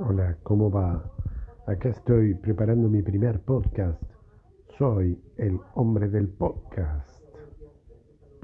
Hola, ¿cómo va? Acá estoy preparando mi primer podcast. Soy el hombre del podcast.